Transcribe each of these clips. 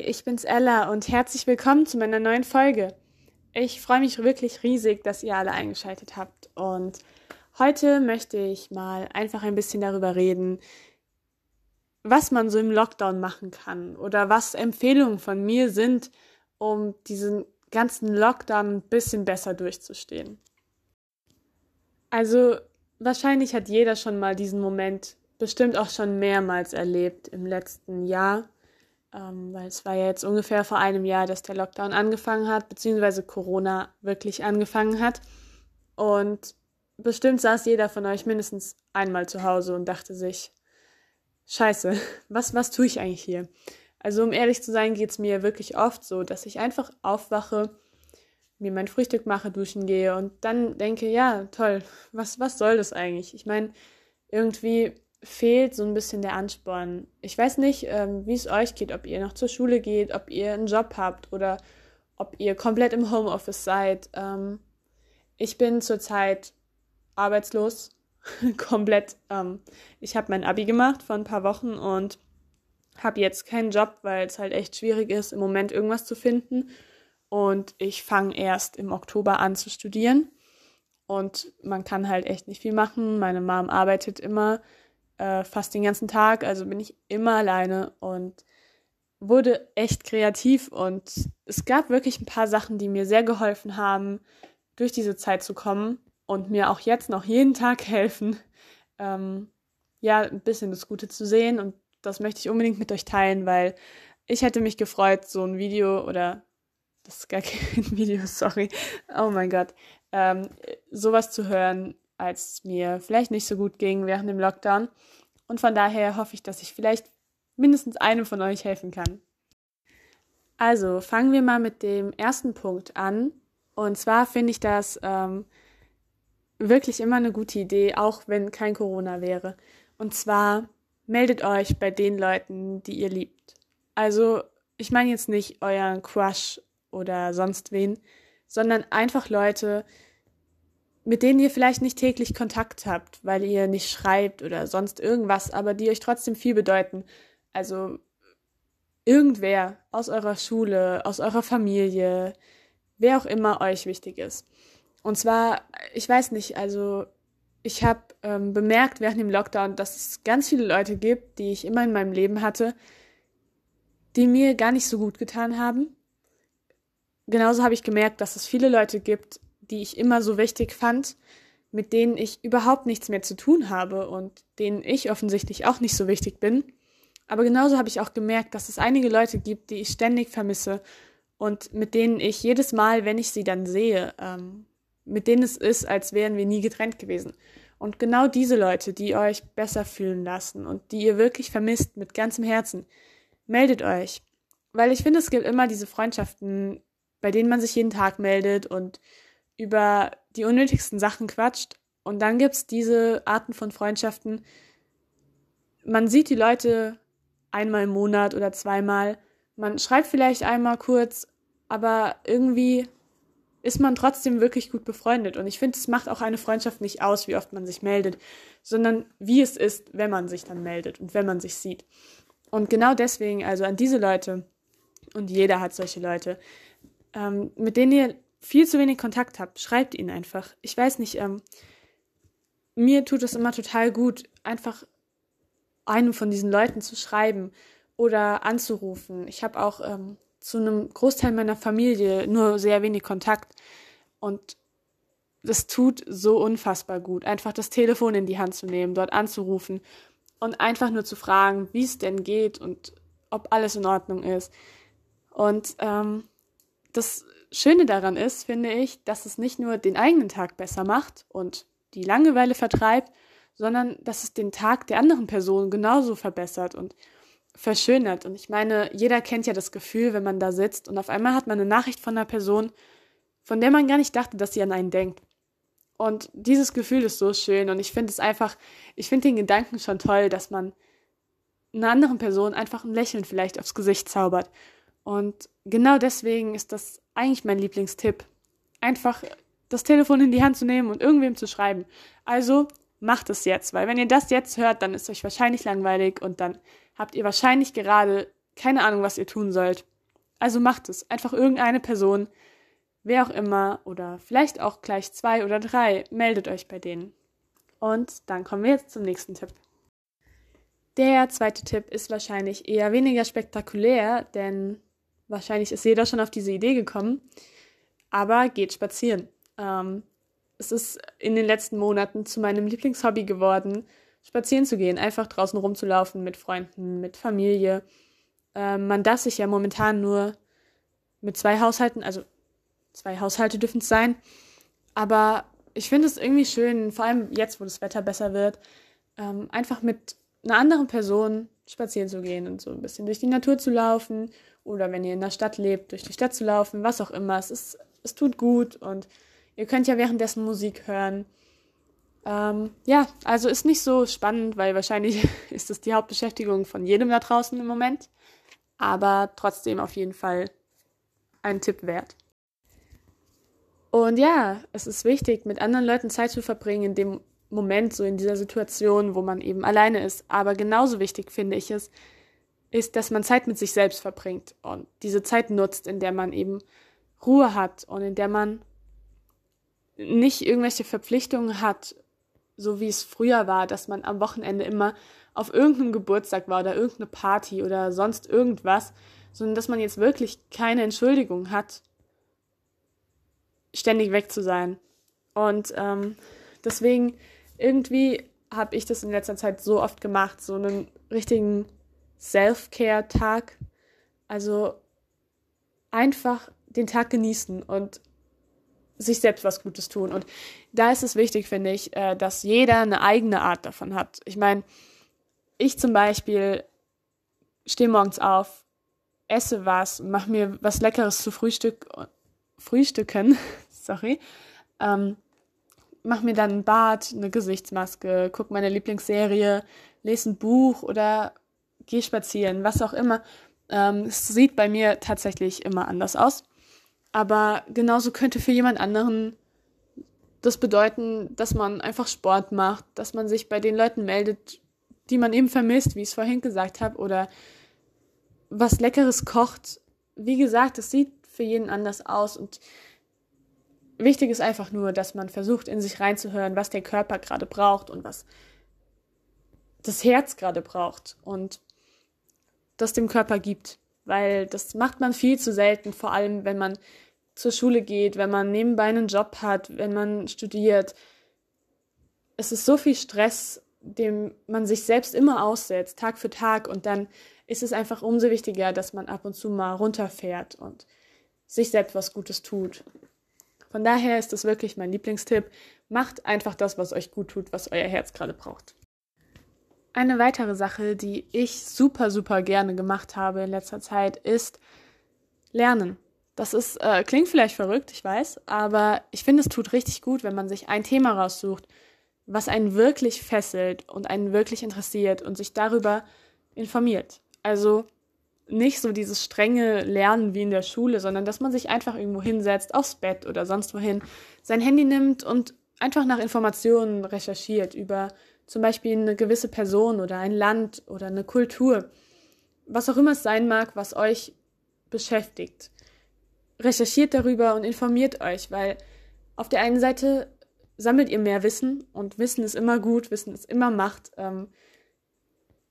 Ich bin's Ella und herzlich willkommen zu meiner neuen Folge. Ich freue mich wirklich riesig, dass ihr alle eingeschaltet habt und heute möchte ich mal einfach ein bisschen darüber reden, was man so im Lockdown machen kann oder was Empfehlungen von mir sind, um diesen ganzen Lockdown ein bisschen besser durchzustehen. Also wahrscheinlich hat jeder schon mal diesen Moment bestimmt auch schon mehrmals erlebt im letzten Jahr, ähm, weil es war ja jetzt ungefähr vor einem Jahr, dass der Lockdown angefangen hat, beziehungsweise Corona wirklich angefangen hat. Und bestimmt saß jeder von euch mindestens einmal zu Hause und dachte sich, scheiße, was, was tue ich eigentlich hier? Also um ehrlich zu sein, geht es mir wirklich oft so, dass ich einfach aufwache, mir mein Frühstück mache, duschen gehe und dann denke, ja, toll, was, was soll das eigentlich? Ich meine, irgendwie fehlt so ein bisschen der Ansporn. Ich weiß nicht, ähm, wie es euch geht, ob ihr noch zur Schule geht, ob ihr einen Job habt oder ob ihr komplett im Homeoffice seid. Ähm, ich bin zurzeit arbeitslos, komplett. Ähm, ich habe mein Abi gemacht vor ein paar Wochen und habe jetzt keinen Job, weil es halt echt schwierig ist, im Moment irgendwas zu finden. Und ich fange erst im Oktober an zu studieren. Und man kann halt echt nicht viel machen. Meine Mom arbeitet immer äh, fast den ganzen Tag, also bin ich immer alleine und wurde echt kreativ. Und es gab wirklich ein paar Sachen, die mir sehr geholfen haben, durch diese Zeit zu kommen und mir auch jetzt noch jeden Tag helfen, ähm, ja, ein bisschen das Gute zu sehen. Und das möchte ich unbedingt mit euch teilen, weil ich hätte mich gefreut, so ein Video oder das ist gar kein Video, sorry. Oh mein Gott. Ähm, sowas zu hören, als mir vielleicht nicht so gut ging während dem Lockdown. Und von daher hoffe ich, dass ich vielleicht mindestens einem von euch helfen kann. Also fangen wir mal mit dem ersten Punkt an. Und zwar finde ich das ähm, wirklich immer eine gute Idee, auch wenn kein Corona wäre. Und zwar meldet euch bei den Leuten, die ihr liebt. Also ich meine jetzt nicht euren Crush oder sonst wen, sondern einfach Leute, mit denen ihr vielleicht nicht täglich Kontakt habt, weil ihr nicht schreibt oder sonst irgendwas, aber die euch trotzdem viel bedeuten. Also irgendwer aus eurer Schule, aus eurer Familie, wer auch immer euch wichtig ist. Und zwar, ich weiß nicht, also ich habe ähm, bemerkt während dem Lockdown, dass es ganz viele Leute gibt, die ich immer in meinem Leben hatte, die mir gar nicht so gut getan haben. Genauso habe ich gemerkt, dass es viele Leute gibt, die ich immer so wichtig fand, mit denen ich überhaupt nichts mehr zu tun habe und denen ich offensichtlich auch nicht so wichtig bin. Aber genauso habe ich auch gemerkt, dass es einige Leute gibt, die ich ständig vermisse und mit denen ich jedes Mal, wenn ich sie dann sehe, ähm, mit denen es ist, als wären wir nie getrennt gewesen. Und genau diese Leute, die euch besser fühlen lassen und die ihr wirklich vermisst mit ganzem Herzen, meldet euch. Weil ich finde, es gibt immer diese Freundschaften, bei denen man sich jeden Tag meldet und über die unnötigsten Sachen quatscht. Und dann gibt es diese Arten von Freundschaften. Man sieht die Leute einmal im Monat oder zweimal. Man schreibt vielleicht einmal kurz, aber irgendwie ist man trotzdem wirklich gut befreundet. Und ich finde, es macht auch eine Freundschaft nicht aus, wie oft man sich meldet, sondern wie es ist, wenn man sich dann meldet und wenn man sich sieht. Und genau deswegen, also an diese Leute, und jeder hat solche Leute, ähm, mit denen ihr viel zu wenig Kontakt habt, schreibt ihnen einfach. Ich weiß nicht, ähm, mir tut es immer total gut, einfach einem von diesen Leuten zu schreiben oder anzurufen. Ich habe auch ähm, zu einem Großteil meiner Familie nur sehr wenig Kontakt und das tut so unfassbar gut, einfach das Telefon in die Hand zu nehmen, dort anzurufen und einfach nur zu fragen, wie es denn geht und ob alles in Ordnung ist. Und ähm, das Schöne daran ist, finde ich, dass es nicht nur den eigenen Tag besser macht und die Langeweile vertreibt, sondern dass es den Tag der anderen Person genauso verbessert und verschönert. Und ich meine, jeder kennt ja das Gefühl, wenn man da sitzt und auf einmal hat man eine Nachricht von einer Person, von der man gar nicht dachte, dass sie an einen denkt. Und dieses Gefühl ist so schön und ich finde es einfach, ich finde den Gedanken schon toll, dass man einer anderen Person einfach ein Lächeln vielleicht aufs Gesicht zaubert. Und genau deswegen ist das eigentlich mein Lieblingstipp. Einfach das Telefon in die Hand zu nehmen und irgendwem zu schreiben. Also macht es jetzt, weil wenn ihr das jetzt hört, dann ist euch wahrscheinlich langweilig und dann habt ihr wahrscheinlich gerade keine Ahnung, was ihr tun sollt. Also macht es. Einfach irgendeine Person, wer auch immer, oder vielleicht auch gleich zwei oder drei, meldet euch bei denen. Und dann kommen wir jetzt zum nächsten Tipp. Der zweite Tipp ist wahrscheinlich eher weniger spektakulär, denn wahrscheinlich ist jeder schon auf diese Idee gekommen. Aber geht spazieren. Ähm, es ist in den letzten Monaten zu meinem Lieblingshobby geworden, spazieren zu gehen, einfach draußen rumzulaufen mit Freunden, mit Familie. Ähm, man darf sich ja momentan nur mit zwei Haushalten, also zwei Haushalte dürfen es sein. Aber ich finde es irgendwie schön, vor allem jetzt, wo das Wetter besser wird, ähm, einfach mit einer anderen Person spazieren zu gehen und so ein bisschen durch die Natur zu laufen oder wenn ihr in der Stadt lebt, durch die Stadt zu laufen, was auch immer. Es ist, es tut gut und ihr könnt ja währenddessen Musik hören. Ähm, ja, also ist nicht so spannend, weil wahrscheinlich ist es die Hauptbeschäftigung von jedem da draußen im Moment. Aber trotzdem auf jeden Fall ein Tipp wert. Und ja, es ist wichtig, mit anderen Leuten Zeit zu verbringen in dem Moment, so in dieser Situation, wo man eben alleine ist. Aber genauso wichtig finde ich es, ist, dass man Zeit mit sich selbst verbringt und diese Zeit nutzt, in der man eben Ruhe hat und in der man nicht irgendwelche Verpflichtungen hat, so wie es früher war, dass man am Wochenende immer auf irgendeinem Geburtstag war oder irgendeine Party oder sonst irgendwas, sondern dass man jetzt wirklich keine Entschuldigung hat, ständig weg zu sein. Und ähm, deswegen irgendwie habe ich das in letzter Zeit so oft gemacht, so einen richtigen Self-Care-Tag. Also einfach den Tag genießen und sich selbst was Gutes tun. Und da ist es wichtig, finde ich, äh, dass jeder eine eigene Art davon hat. Ich meine, ich zum Beispiel stehe morgens auf, esse was, mache mir was Leckeres zu Frühstück, frühstücken, sorry, ähm, mach mir dann ein Bad, eine Gesichtsmaske, guck meine Lieblingsserie, lese ein Buch oder geh spazieren, was auch immer. Ähm, es sieht bei mir tatsächlich immer anders aus. Aber genauso könnte für jemand anderen das bedeuten, dass man einfach Sport macht, dass man sich bei den Leuten meldet, die man eben vermisst, wie ich es vorhin gesagt habe, oder was Leckeres kocht. Wie gesagt, es sieht für jeden anders aus und wichtig ist einfach nur, dass man versucht, in sich reinzuhören, was der Körper gerade braucht und was das Herz gerade braucht und das dem Körper gibt. Weil das macht man viel zu selten, vor allem wenn man zur Schule geht, wenn man nebenbei einen Job hat, wenn man studiert. Es ist so viel Stress, dem man sich selbst immer aussetzt, Tag für Tag. Und dann ist es einfach umso wichtiger, dass man ab und zu mal runterfährt und sich selbst was Gutes tut. Von daher ist das wirklich mein Lieblingstipp. Macht einfach das, was euch gut tut, was euer Herz gerade braucht. Eine weitere Sache, die ich super, super gerne gemacht habe in letzter Zeit, ist Lernen. Das ist, äh, klingt vielleicht verrückt, ich weiß, aber ich finde, es tut richtig gut, wenn man sich ein Thema raussucht, was einen wirklich fesselt und einen wirklich interessiert und sich darüber informiert. Also nicht so dieses strenge Lernen wie in der Schule, sondern dass man sich einfach irgendwo hinsetzt, aufs Bett oder sonst wohin, sein Handy nimmt und einfach nach Informationen recherchiert über zum Beispiel eine gewisse Person oder ein Land oder eine Kultur. Was auch immer es sein mag, was euch beschäftigt. Recherchiert darüber und informiert euch, weil auf der einen Seite sammelt ihr mehr Wissen und Wissen ist immer gut, Wissen ist immer Macht. Ähm,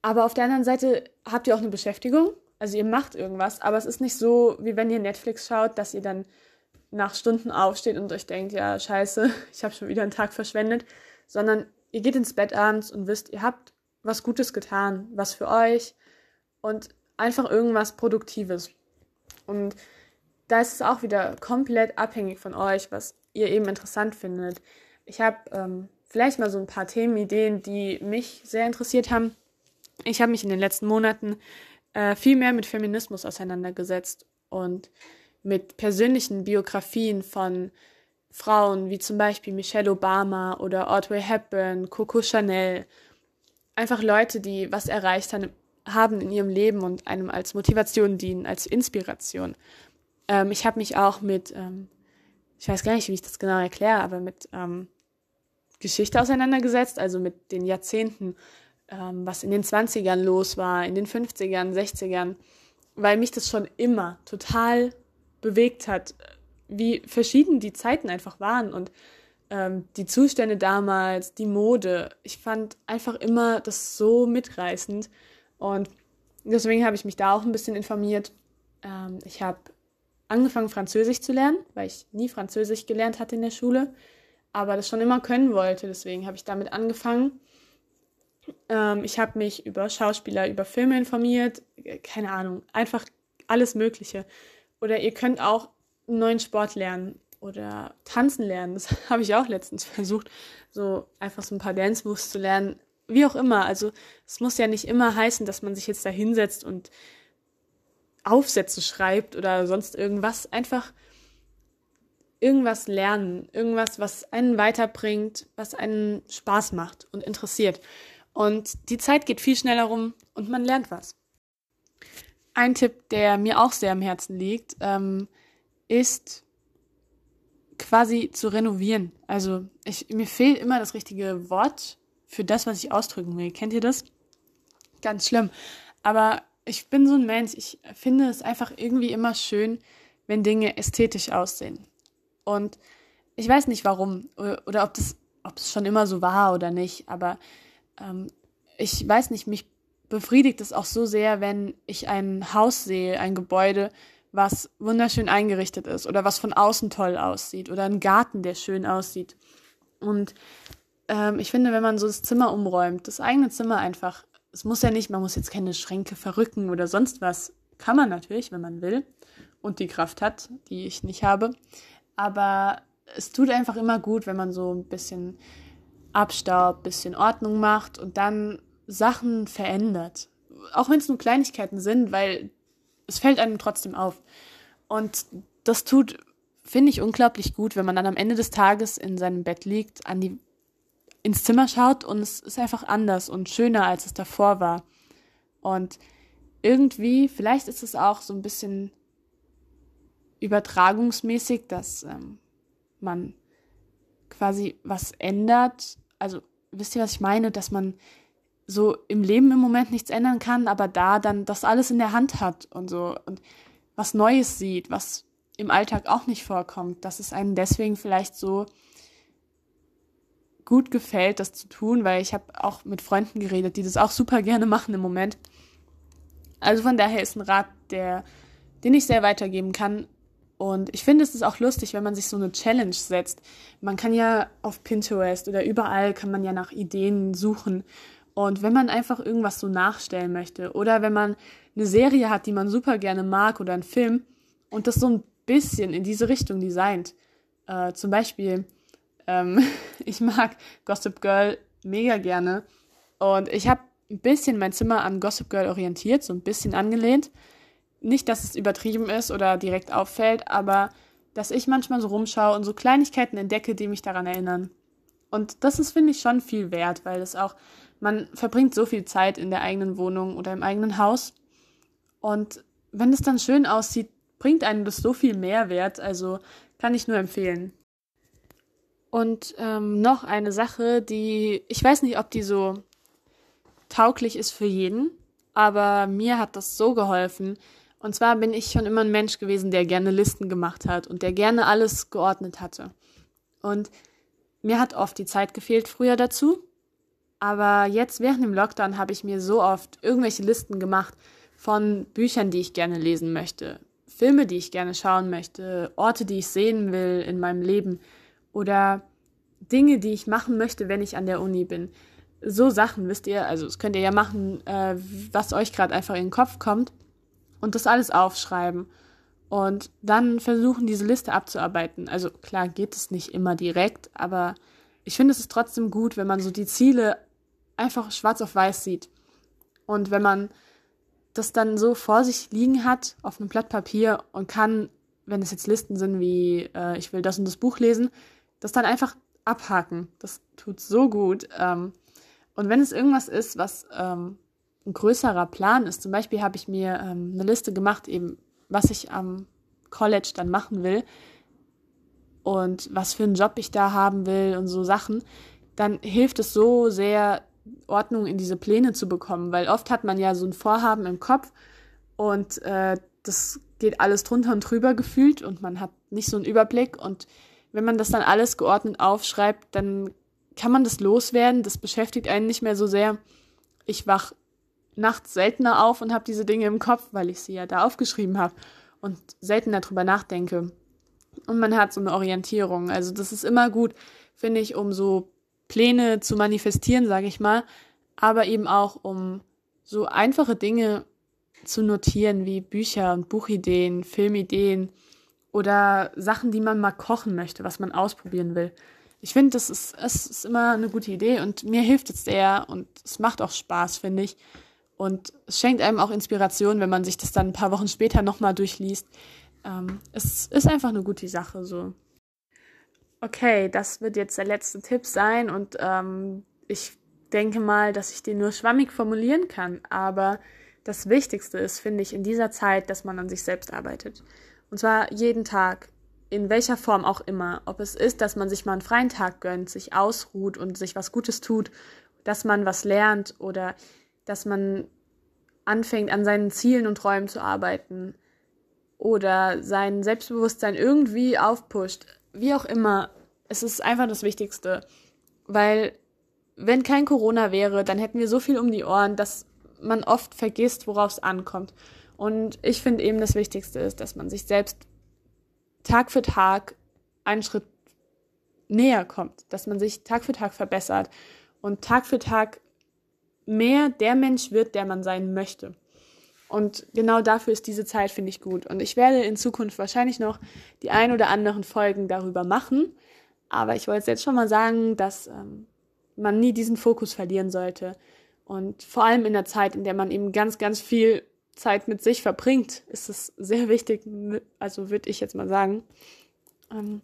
aber auf der anderen Seite habt ihr auch eine Beschäftigung also ihr macht irgendwas, aber es ist nicht so, wie wenn ihr Netflix schaut, dass ihr dann nach Stunden aufsteht und euch denkt, ja, scheiße, ich habe schon wieder einen Tag verschwendet, sondern ihr geht ins Bett abends und wisst, ihr habt was Gutes getan, was für euch und einfach irgendwas Produktives. Und da ist es auch wieder komplett abhängig von euch, was ihr eben interessant findet. Ich habe ähm, vielleicht mal so ein paar Themenideen, die mich sehr interessiert haben. Ich habe mich in den letzten Monaten äh, viel mehr mit Feminismus auseinandergesetzt und mit persönlichen Biografien von Frauen wie zum Beispiel Michelle Obama oder Audrey Hepburn, Coco Chanel. Einfach Leute, die was erreicht haben in ihrem Leben und einem als Motivation dienen, als Inspiration. Ähm, ich habe mich auch mit, ähm, ich weiß gar nicht, wie ich das genau erkläre, aber mit ähm, Geschichte auseinandergesetzt, also mit den Jahrzehnten ähm, was in den 20ern los war, in den 50ern, 60ern, weil mich das schon immer total bewegt hat, wie verschieden die Zeiten einfach waren und ähm, die Zustände damals, die Mode. Ich fand einfach immer das so mitreißend und deswegen habe ich mich da auch ein bisschen informiert. Ähm, ich habe angefangen, Französisch zu lernen, weil ich nie Französisch gelernt hatte in der Schule, aber das schon immer können wollte. Deswegen habe ich damit angefangen. Ähm, ich habe mich über Schauspieler, über Filme informiert, keine Ahnung, einfach alles Mögliche. Oder ihr könnt auch einen neuen Sport lernen oder tanzen lernen. Das habe ich auch letztens versucht, so einfach so ein paar Dance Moves zu lernen. Wie auch immer. Also es muss ja nicht immer heißen, dass man sich jetzt da hinsetzt und Aufsätze schreibt oder sonst irgendwas. Einfach irgendwas lernen, irgendwas, was einen weiterbringt, was einen Spaß macht und interessiert. Und die Zeit geht viel schneller rum und man lernt was. Ein Tipp, der mir auch sehr am Herzen liegt, ähm, ist quasi zu renovieren. Also ich, mir fehlt immer das richtige Wort für das, was ich ausdrücken will. Kennt ihr das? Ganz schlimm. Aber ich bin so ein Mensch, ich finde es einfach irgendwie immer schön, wenn Dinge ästhetisch aussehen. Und ich weiß nicht warum oder, ob das ob es schon immer so war oder nicht, aber ähm, ich weiß nicht, mich befriedigt es auch so sehr, wenn ich ein Haus sehe, ein Gebäude, was wunderschön eingerichtet ist oder was von außen toll aussieht oder ein Garten, der schön aussieht. Und ähm, ich finde, wenn man so das Zimmer umräumt, das eigene Zimmer einfach, es muss ja nicht, man muss jetzt keine Schränke verrücken oder sonst was. Kann man natürlich, wenn man will und die Kraft hat, die ich nicht habe. Aber es tut einfach immer gut, wenn man so ein bisschen Abstaub, bisschen Ordnung macht und dann Sachen verändert. Auch wenn es nur Kleinigkeiten sind, weil es fällt einem trotzdem auf. Und das tut, finde ich, unglaublich gut, wenn man dann am Ende des Tages in seinem Bett liegt, an die, ins Zimmer schaut und es ist einfach anders und schöner, als es davor war. Und irgendwie, vielleicht ist es auch so ein bisschen übertragungsmäßig, dass ähm, man quasi was ändert. Also wisst ihr, was ich meine? Dass man so im Leben im Moment nichts ändern kann, aber da dann das alles in der Hand hat und so und was Neues sieht, was im Alltag auch nicht vorkommt, dass es einem deswegen vielleicht so gut gefällt, das zu tun, weil ich habe auch mit Freunden geredet, die das auch super gerne machen im Moment. Also von daher ist ein Rat, der, den ich sehr weitergeben kann. Und ich finde, es ist auch lustig, wenn man sich so eine Challenge setzt. Man kann ja auf Pinterest oder überall kann man ja nach Ideen suchen. Und wenn man einfach irgendwas so nachstellen möchte oder wenn man eine Serie hat, die man super gerne mag oder einen Film und das so ein bisschen in diese Richtung designt, äh, zum Beispiel, ähm, ich mag Gossip Girl mega gerne und ich habe ein bisschen mein Zimmer an Gossip Girl orientiert, so ein bisschen angelehnt. Nicht, dass es übertrieben ist oder direkt auffällt, aber dass ich manchmal so rumschaue und so Kleinigkeiten entdecke, die mich daran erinnern. Und das ist, finde ich, schon viel wert, weil es auch man verbringt so viel Zeit in der eigenen Wohnung oder im eigenen Haus. Und wenn es dann schön aussieht, bringt einem das so viel Mehrwert. Also kann ich nur empfehlen. Und ähm, noch eine Sache, die ich weiß nicht, ob die so tauglich ist für jeden, aber mir hat das so geholfen. Und zwar bin ich schon immer ein Mensch gewesen, der gerne Listen gemacht hat und der gerne alles geordnet hatte. Und mir hat oft die Zeit gefehlt früher dazu. Aber jetzt während dem Lockdown habe ich mir so oft irgendwelche Listen gemacht von Büchern, die ich gerne lesen möchte, Filme, die ich gerne schauen möchte, Orte, die ich sehen will in meinem Leben oder Dinge, die ich machen möchte, wenn ich an der Uni bin. So Sachen, wisst ihr, also das könnt ihr ja machen, äh, was euch gerade einfach in den Kopf kommt und das alles aufschreiben und dann versuchen, diese Liste abzuarbeiten. Also klar geht es nicht immer direkt, aber ich finde es ist trotzdem gut, wenn man so die Ziele einfach schwarz auf weiß sieht. Und wenn man das dann so vor sich liegen hat auf einem Blatt Papier und kann, wenn es jetzt Listen sind wie äh, ich will das und das Buch lesen, das dann einfach abhaken. Das tut so gut. Ähm, und wenn es irgendwas ist, was ähm, ein größerer Plan ist, zum Beispiel habe ich mir ähm, eine Liste gemacht, eben was ich am College dann machen will und was für einen Job ich da haben will und so Sachen, dann hilft es so sehr, Ordnung in diese Pläne zu bekommen, weil oft hat man ja so ein Vorhaben im Kopf und äh, das geht alles drunter und drüber gefühlt und man hat nicht so einen Überblick und wenn man das dann alles geordnet aufschreibt, dann kann man das loswerden, das beschäftigt einen nicht mehr so sehr. Ich wach nachts seltener auf und habe diese Dinge im Kopf, weil ich sie ja da aufgeschrieben habe und seltener darüber nachdenke. Und man hat so eine Orientierung. Also das ist immer gut, finde ich, um so Pläne zu manifestieren, sage ich mal, aber eben auch um so einfache Dinge zu notieren wie Bücher und Buchideen, Filmideen oder Sachen, die man mal kochen möchte, was man ausprobieren will. Ich finde, das ist, es ist immer eine gute Idee und mir hilft es sehr und es macht auch Spaß, finde ich. Und es schenkt einem auch Inspiration, wenn man sich das dann ein paar Wochen später nochmal durchliest. Ähm, es ist einfach eine gute Sache so. Okay, das wird jetzt der letzte Tipp sein und ähm, ich denke mal, dass ich den nur schwammig formulieren kann, aber das Wichtigste ist, finde ich, in dieser Zeit, dass man an sich selbst arbeitet. Und zwar jeden Tag, in welcher Form auch immer. Ob es ist, dass man sich mal einen freien Tag gönnt, sich ausruht und sich was Gutes tut, dass man was lernt oder dass man anfängt, an seinen Zielen und Träumen zu arbeiten oder sein Selbstbewusstsein irgendwie aufpusht. Wie auch immer, es ist einfach das Wichtigste. Weil, wenn kein Corona wäre, dann hätten wir so viel um die Ohren, dass man oft vergisst, worauf es ankommt. Und ich finde eben das Wichtigste ist, dass man sich selbst Tag für Tag einen Schritt näher kommt, dass man sich Tag für Tag verbessert und Tag für Tag mehr der Mensch wird, der man sein möchte. Und genau dafür ist diese Zeit, finde ich, gut. Und ich werde in Zukunft wahrscheinlich noch die ein oder anderen Folgen darüber machen. Aber ich wollte jetzt schon mal sagen, dass ähm, man nie diesen Fokus verlieren sollte. Und vor allem in der Zeit, in der man eben ganz, ganz viel Zeit mit sich verbringt, ist es sehr wichtig, also würde ich jetzt mal sagen. Ähm,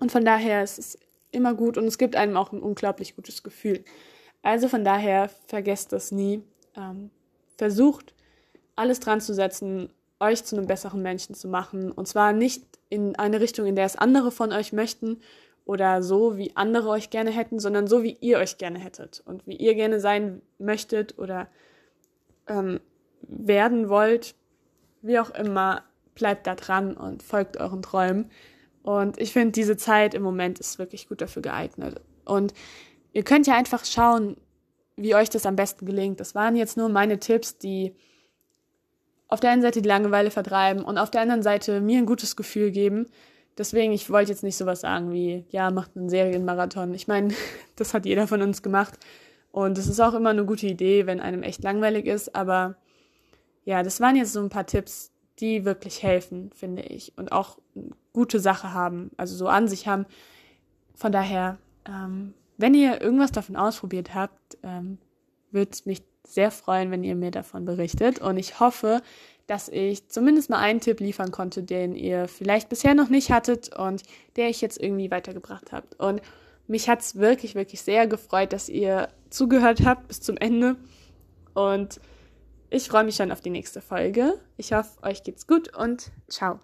und von daher ist es immer gut und es gibt einem auch ein unglaublich gutes Gefühl. Also von daher vergesst das nie. Ähm, versucht alles dran zu setzen, euch zu einem besseren Menschen zu machen. Und zwar nicht in eine Richtung, in der es andere von euch möchten oder so, wie andere euch gerne hätten, sondern so, wie ihr euch gerne hättet und wie ihr gerne sein möchtet oder ähm, werden wollt. Wie auch immer, bleibt da dran und folgt euren Träumen. Und ich finde, diese Zeit im Moment ist wirklich gut dafür geeignet. Und ihr könnt ja einfach schauen, wie euch das am besten gelingt. Das waren jetzt nur meine Tipps, die auf der einen Seite die Langeweile vertreiben und auf der anderen Seite mir ein gutes Gefühl geben. Deswegen, ich wollte jetzt nicht sowas sagen wie, ja, macht einen Serienmarathon. Ich meine, das hat jeder von uns gemacht. Und es ist auch immer eine gute Idee, wenn einem echt langweilig ist. Aber ja, das waren jetzt so ein paar Tipps, die wirklich helfen, finde ich. Und auch eine gute Sache haben, also so an sich haben. Von daher, ähm, wenn ihr irgendwas davon ausprobiert habt, ähm, würde es mich sehr freuen, wenn ihr mir davon berichtet. Und ich hoffe, dass ich zumindest mal einen Tipp liefern konnte, den ihr vielleicht bisher noch nicht hattet und der ich jetzt irgendwie weitergebracht habt. Und mich hat es wirklich, wirklich sehr gefreut, dass ihr zugehört habt bis zum Ende. Und ich freue mich schon auf die nächste Folge. Ich hoffe, euch geht's gut und ciao.